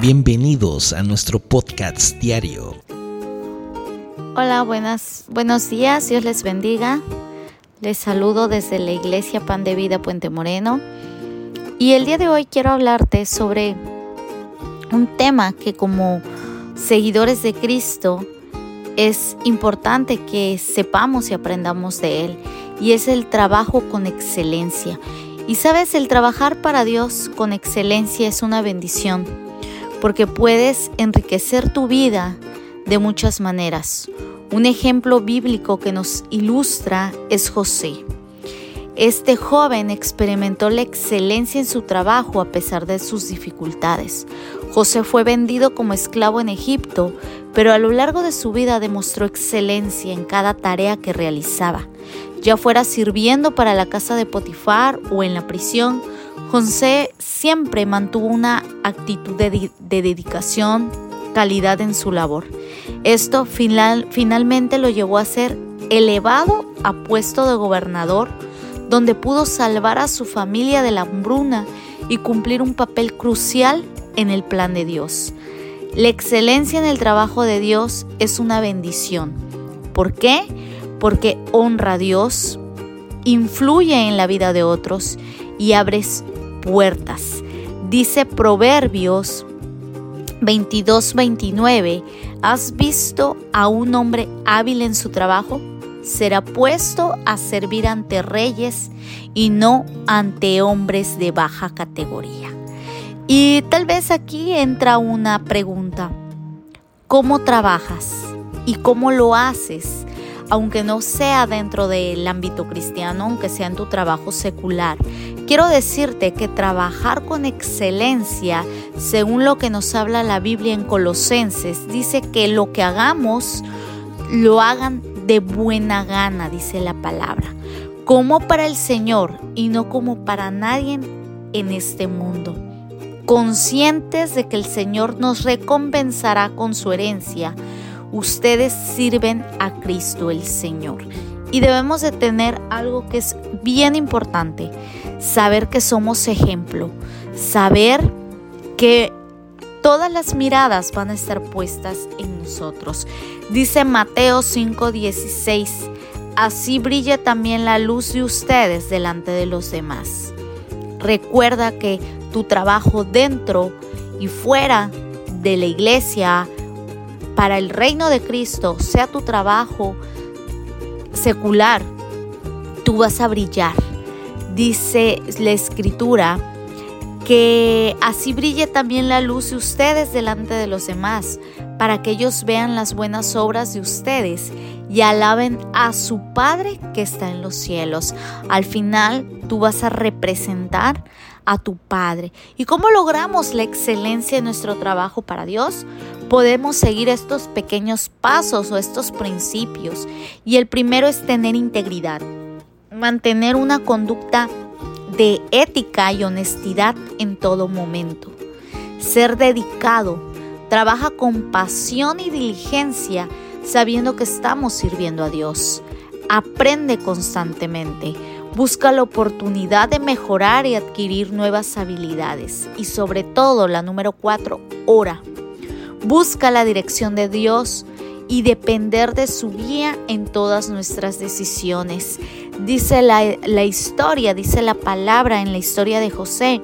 Bienvenidos a nuestro podcast diario. Hola, buenas, buenos días, Dios les bendiga. Les saludo desde la Iglesia Pan de Vida Puente Moreno. Y el día de hoy quiero hablarte sobre un tema que como seguidores de Cristo es importante que sepamos y aprendamos de él. Y es el trabajo con excelencia. Y sabes, el trabajar para Dios con excelencia es una bendición porque puedes enriquecer tu vida de muchas maneras. Un ejemplo bíblico que nos ilustra es José. Este joven experimentó la excelencia en su trabajo a pesar de sus dificultades. José fue vendido como esclavo en Egipto, pero a lo largo de su vida demostró excelencia en cada tarea que realizaba. Ya fuera sirviendo para la casa de Potifar o en la prisión, José siempre mantuvo una actitud de, dedicación, calidad en su labor. Esto finalmente lo llevó a ser elevado a puesto de gobernador, donde pudo salvar a su familia de la hambruna y cumplir un papel crucial en el plan de Dios. La excelencia en el trabajo de Dios es una bendición. ¿Por qué? Porque honra a Dios, influye en la vida de otros y abres puertas. Dice Proverbios 22-29, ¿has visto a un hombre hábil en su trabajo? Será puesto a servir ante reyes y no ante hombres de baja categoría. Y tal vez aquí entra una pregunta. ¿Cómo trabajas? ¿Y cómo lo haces? Aunque no sea dentro del ámbito cristiano, aunque sea en tu trabajo secular. Quiero decirte que trabajar con excelencia, según lo que nos habla la Biblia en Colosenses, dice que lo que hagamos lo hagan de buena gana, dice la palabra, como para el Señor y no como para nadie en este mundo. Conscientes de que el Señor nos recompensará con su herencia, ustedes sirven a Cristo el Señor. Y debemos de tener algo que es bien importante saber que somos ejemplo, saber que todas las miradas van a estar puestas en nosotros. Dice Mateo 5:16, así brilla también la luz de ustedes delante de los demás. Recuerda que tu trabajo dentro y fuera de la iglesia, para el reino de Cristo, sea tu trabajo secular, tú vas a brillar dice la escritura, que así brille también la luz de ustedes delante de los demás, para que ellos vean las buenas obras de ustedes y alaben a su Padre que está en los cielos. Al final tú vas a representar a tu Padre. ¿Y cómo logramos la excelencia en nuestro trabajo para Dios? Podemos seguir estos pequeños pasos o estos principios. Y el primero es tener integridad mantener una conducta de ética y honestidad en todo momento. Ser dedicado, trabaja con pasión y diligencia sabiendo que estamos sirviendo a Dios. Aprende constantemente, busca la oportunidad de mejorar y adquirir nuevas habilidades. Y sobre todo, la número cuatro, ora. Busca la dirección de Dios y depender de su guía en todas nuestras decisiones. Dice la, historia, dice la palabra en la historia de José,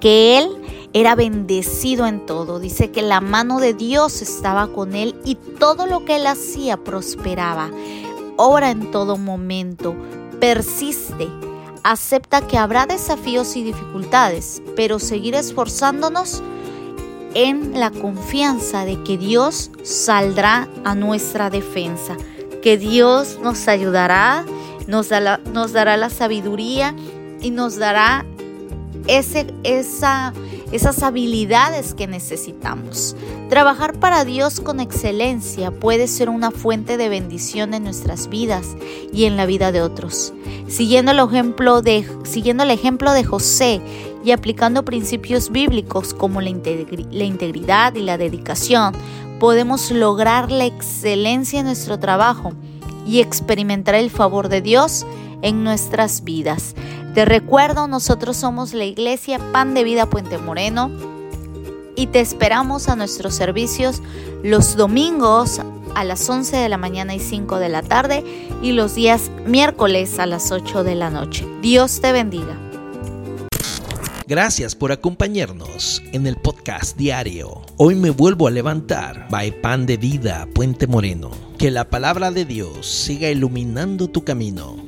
que él era bendecido en todo. Dice que la mano de Dios estaba con él y todo lo que él hacía prosperaba. Ora en todo momento, persiste, acepta que habrá desafíos y dificultades, pero seguir esforzándonos en la confianza de que Dios saldrá a nuestra defensa, que Dios nos ayudará, nos, nos dará la sabiduría y nos dará ese, esa, esas habilidades que necesitamos. Trabajar para Dios con excelencia puede ser una fuente de bendición en nuestras vidas y en la vida de otros. Siguiendo el ejemplo de, siguiendo el ejemplo de José, y aplicando principios bíblicos como la, integridad y la dedicación, podemos lograr la excelencia en nuestro trabajo y experimentar el favor de Dios en nuestras vidas. Te recuerdo, nosotros somos la iglesia Pan de Vida Puente Moreno. y te esperamos a nuestros servicios los domingos a las 11 de la mañana y 5 de la tarde y los días miércoles a las 8 de la noche. Dios te bendiga. Gracias por acompañarnos en el podcast diario. Hoy me vuelvo a levantar. By Pan de Vida, Puente Moreno. Que la palabra de Dios siga iluminando tu camino